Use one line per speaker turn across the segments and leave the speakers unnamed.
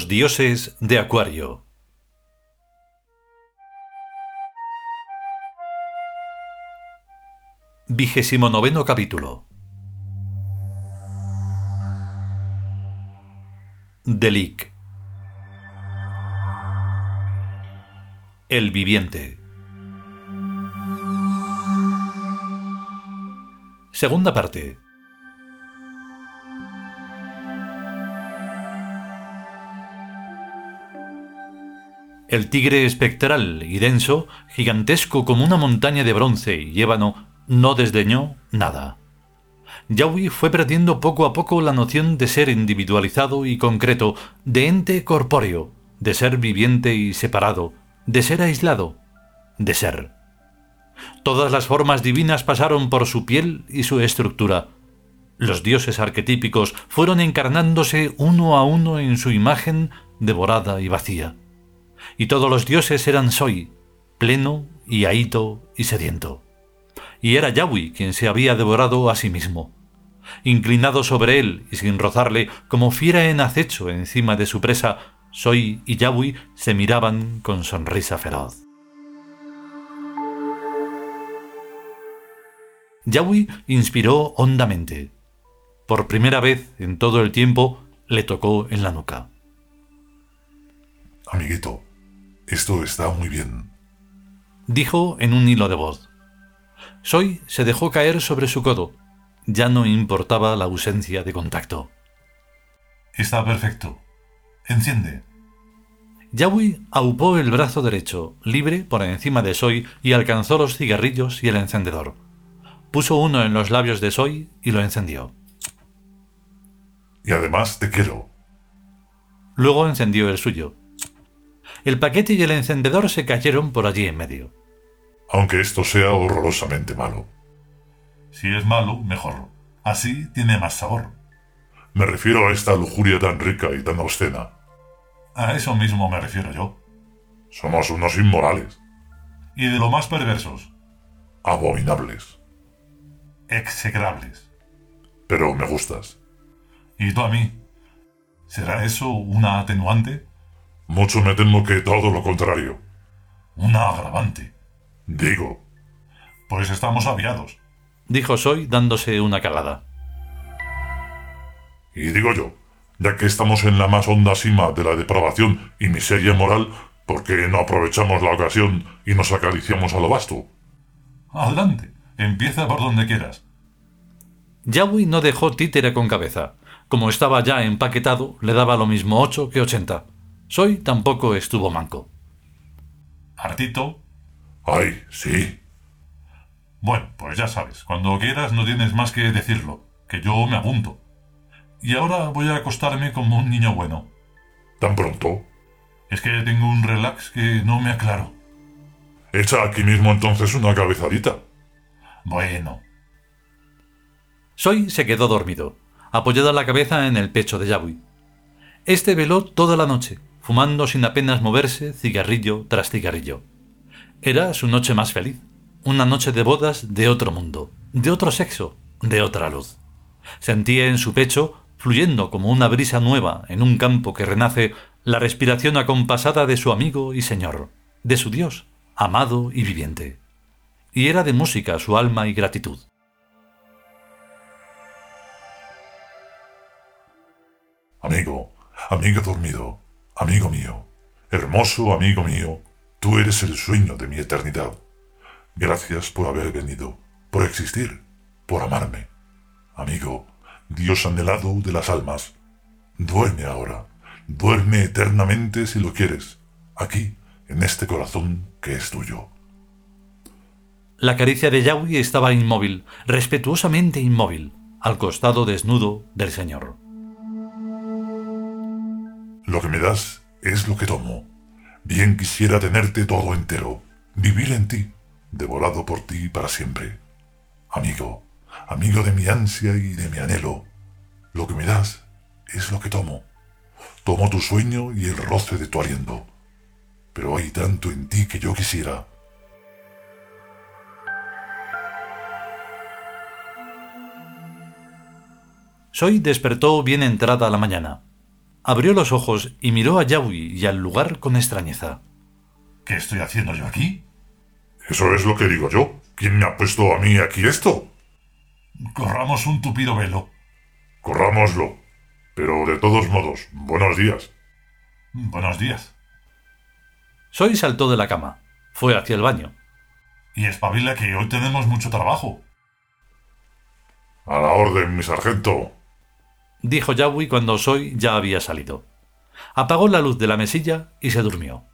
Los dioses de Acuario. Vigésimo noveno capítulo. Delic. El viviente. Segunda parte. El tigre espectral y denso, gigantesco como una montaña de bronce y ébano, no desdeñó nada. Yawi fue perdiendo poco a poco la noción de ser individualizado y concreto, de ente corpóreo, de ser viviente y separado, de ser aislado, de ser. Todas las formas divinas pasaron por su piel y su estructura. Los dioses arquetípicos fueron encarnándose uno a uno en su imagen devorada y vacía y todos los dioses eran Soy, pleno y ahito y sediento. Y era Yahweh quien se había devorado a sí mismo. Inclinado sobre él y sin rozarle, como fiera en acecho encima de su presa, Soy y Yahweh se miraban con sonrisa feroz. Yahweh inspiró hondamente. Por primera vez en todo el tiempo le tocó en la nuca.
Amiguito, esto está muy bien.
Dijo en un hilo de voz. Soy se dejó caer sobre su codo. Ya no importaba la ausencia de contacto.
Está perfecto. Enciende.
Yahweh aupó el brazo derecho, libre por encima de Soy, y alcanzó los cigarrillos y el encendedor. Puso uno en los labios de Soy y lo encendió.
Y además te quiero.
Luego encendió el suyo el paquete y el encendedor se cayeron por allí en medio.
Aunque esto sea horrorosamente malo.
Si es malo, mejor. Así tiene más sabor.
Me refiero a esta lujuria tan rica y tan obscena.
A eso mismo me refiero yo.
Somos unos inmorales.
Y de lo más perversos.
Abominables.
Execrables.
Pero me gustas.
¿Y tú a mí? ¿Será eso una atenuante?
Mucho me temo que todo lo contrario.
Una agravante.
Digo.
Pues estamos aviados.
Dijo Soy dándose una calada.
Y digo yo, ya que estamos en la más honda cima de la depravación y miseria moral, ¿por qué no aprovechamos la ocasión y nos acariciamos a lo vasto?
Adelante, empieza por donde quieras.
Yahweh no dejó títere con cabeza. Como estaba ya empaquetado, le daba lo mismo ocho que ochenta. Soy tampoco estuvo manco.
¿Hartito?
Ay, sí.
Bueno, pues ya sabes, cuando quieras no tienes más que decirlo, que yo me apunto. Y ahora voy a acostarme como un niño bueno.
¿Tan pronto?
Es que tengo un relax que no me aclaro.
Echa aquí mismo entonces una cabezadita.
Bueno.
Soy se quedó dormido, apoyada la cabeza en el pecho de Yahweh. Este veló toda la noche, fumando sin apenas moverse cigarrillo tras cigarrillo. Era su noche más feliz, una noche de bodas de otro mundo, de otro sexo, de otra luz. Sentía en su pecho, fluyendo como una brisa nueva en un campo que renace, la respiración acompasada de su amigo y señor, de su Dios, amado y viviente. Y era de música su alma y gratitud.
Amigo, amigo dormido, Amigo mío, hermoso amigo mío, tú eres el sueño de mi eternidad. Gracias por haber venido, por existir, por amarme. Amigo, Dios anhelado de las almas, duerme ahora, duerme eternamente si lo quieres, aquí, en este corazón que es tuyo.
La caricia de Yahweh estaba inmóvil, respetuosamente inmóvil, al costado desnudo del Señor.
Lo que me das es lo que tomo. Bien quisiera tenerte todo entero, vivir en ti, devorado por ti para siempre. Amigo, amigo de mi ansia y de mi anhelo, lo que me das es lo que tomo. Tomo tu sueño y el roce de tu aliento. Pero hay tanto en ti que yo quisiera.
Soy despertó bien entrada la mañana. Abrió los ojos y miró a Yawi y al lugar con extrañeza.
¿Qué estoy haciendo yo aquí?
Eso es lo que digo yo. ¿Quién me ha puesto a mí aquí esto?
Corramos un tupido velo.
Corrámoslo. Pero de todos modos, buenos días.
Buenos días.
Soy saltó de la cama. Fue hacia el baño.
Y espabila que hoy tenemos mucho trabajo.
A la orden, mi sargento.
Dijo Yawi cuando Soy ya había salido. Apagó la luz de la mesilla y se durmió.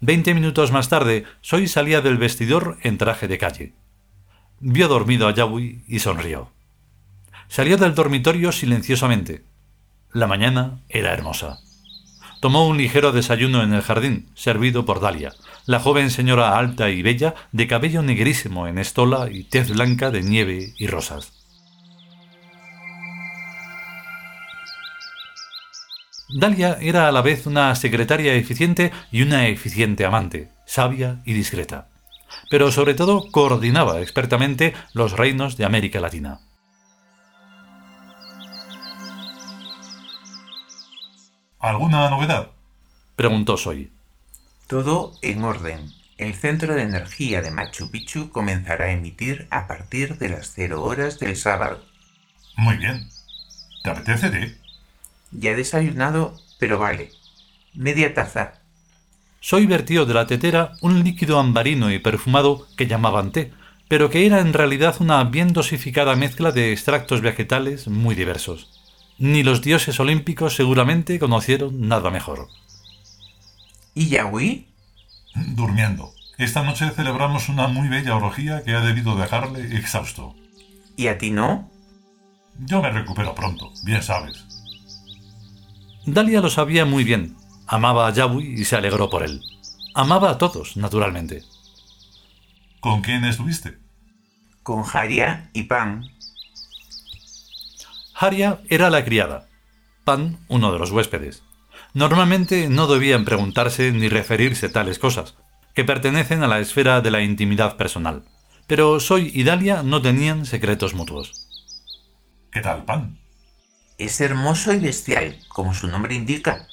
Veinte minutos más tarde, Soy salía del vestidor en traje de calle. Vio dormido a Yawi y sonrió. Salió del dormitorio silenciosamente. La mañana era hermosa. Tomó un ligero desayuno en el jardín, servido por Dalia, la joven señora alta y bella, de cabello negrísimo en estola y tez blanca de nieve y rosas. Dalia era a la vez una secretaria eficiente y una eficiente amante, sabia y discreta. Pero sobre todo coordinaba expertamente los reinos de América Latina.
¿Alguna novedad?
Preguntó Soy.
Todo en orden. El centro de energía de Machu Picchu comenzará a emitir a partir de las cero horas del sábado.
Muy bien. ¿Te apetece té?
Ya he desayunado, pero vale. Media taza.
Soy vertió de la tetera un líquido ambarino y perfumado que llamaban té, pero que era en realidad una bien dosificada mezcla de extractos vegetales muy diversos. Ni los dioses olímpicos seguramente conocieron nada mejor.
¿Y Yahweh?
Durmiendo. Esta noche celebramos una muy bella orgía que ha debido dejarle exhausto.
¿Y a ti no?
Yo me recupero pronto, bien sabes.
Dalia lo sabía muy bien. Amaba a Yahweh y se alegró por él. Amaba a todos, naturalmente.
¿Con quién estuviste?
Con Haria y Pan.
Haria era la criada, Pan uno de los huéspedes. Normalmente no debían preguntarse ni referirse tales cosas, que pertenecen a la esfera de la intimidad personal. Pero Soy y Dalia no tenían secretos mutuos.
¿Qué tal, Pan?
Es hermoso y bestial, como su nombre indica.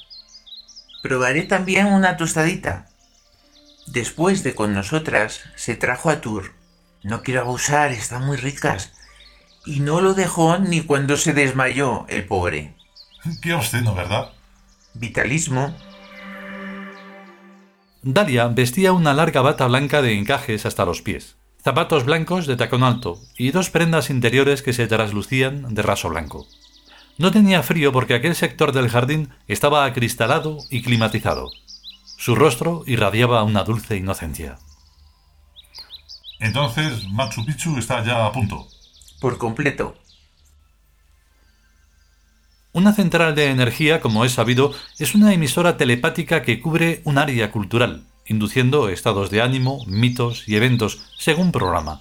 Probaré también una tostadita. Después de con nosotras, se trajo a Tour. No quiero abusar, están muy ricas y no lo dejó ni cuando se desmayó el pobre.
Qué obsceno, ¿verdad?
Vitalismo.
Dalia vestía una larga bata blanca de encajes hasta los pies, zapatos blancos de tacón alto y dos prendas interiores que se traslucían de raso blanco. No tenía frío porque aquel sector del jardín estaba acristalado y climatizado. Su rostro irradiaba una dulce inocencia.
Entonces Machu Picchu está ya a punto.
Por completo.
Una central de energía, como es sabido, es una emisora telepática que cubre un área cultural, induciendo estados de ánimo, mitos y eventos, según programa.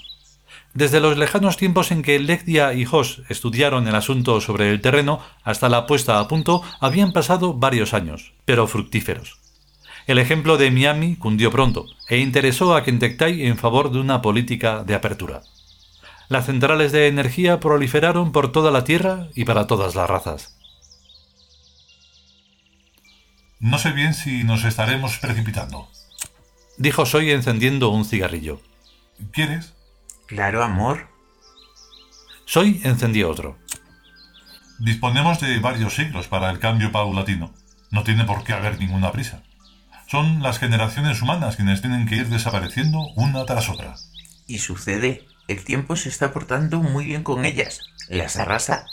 Desde los lejanos tiempos en que Legdia y Hoss estudiaron el asunto sobre el terreno hasta la puesta a punto, habían pasado varios años, pero fructíferos. El ejemplo de Miami cundió pronto e interesó a Kentucky en favor de una política de apertura. Las centrales de energía proliferaron por toda la Tierra y para todas las razas.
No sé bien si nos estaremos precipitando.
Dijo Soy encendiendo un cigarrillo.
¿Quieres?
Claro, amor.
Soy encendió otro.
Disponemos de varios siglos para el cambio paulatino. No tiene por qué haber ninguna prisa. Son las generaciones humanas quienes tienen que ir desapareciendo una tras otra.
Y sucede. El tiempo se está portando muy bien con ellas. Las arrasa.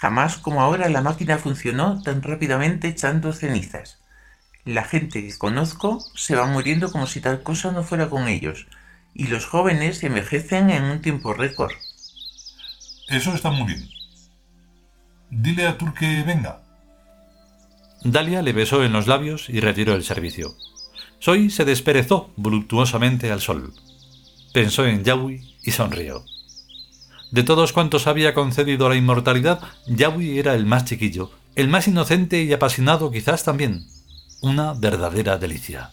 Jamás como ahora la máquina funcionó tan rápidamente echando cenizas. La gente que conozco se va muriendo como si tal cosa no fuera con ellos. Y los jóvenes envejecen en un tiempo récord.
Eso está muy bien. Dile a Tur que venga.
Dalia le besó en los labios y retiró el servicio. Soy se desperezó voluptuosamente al sol. Pensó en Yahweh y sonrió. De todos cuantos había concedido la inmortalidad, Yahweh era el más chiquillo, el más inocente y apasionado quizás también. Una verdadera delicia.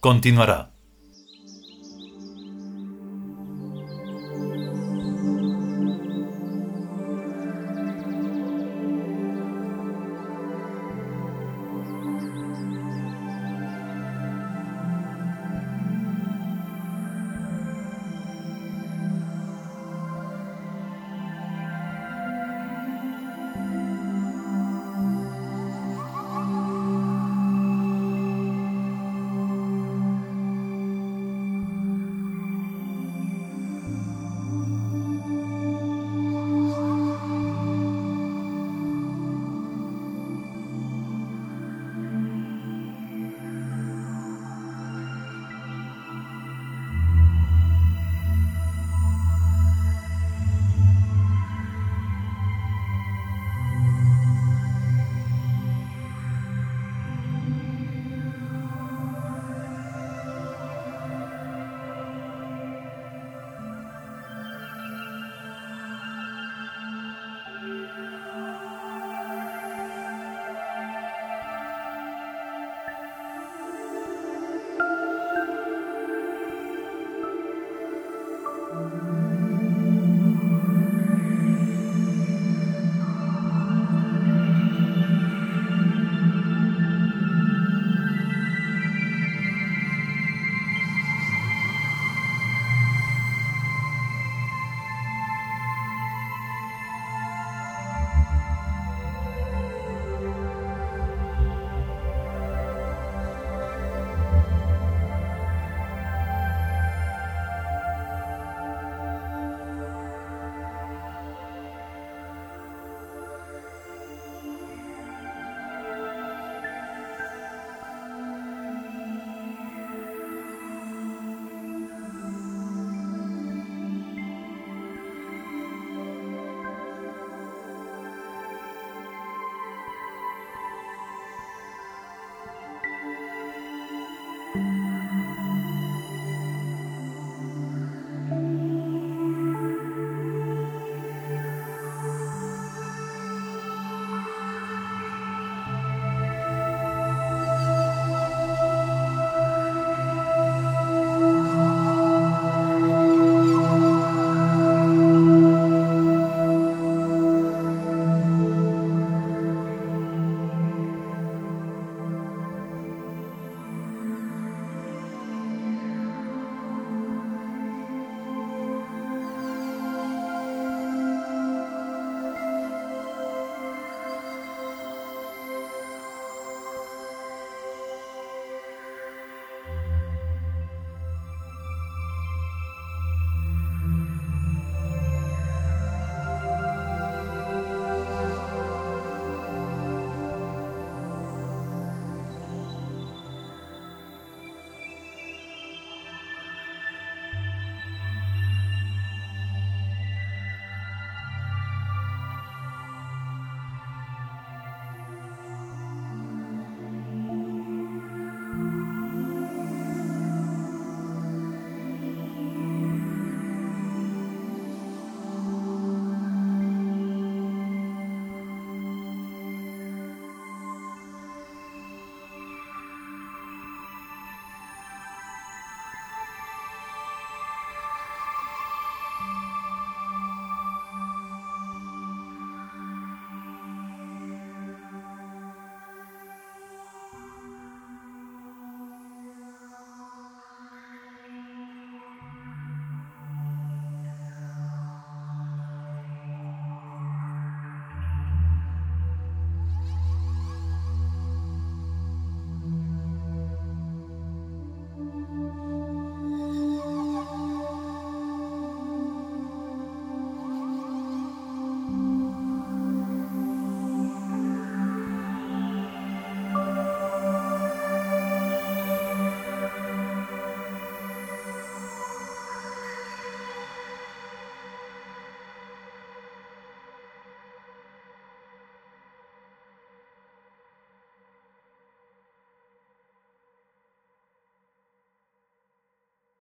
continuará.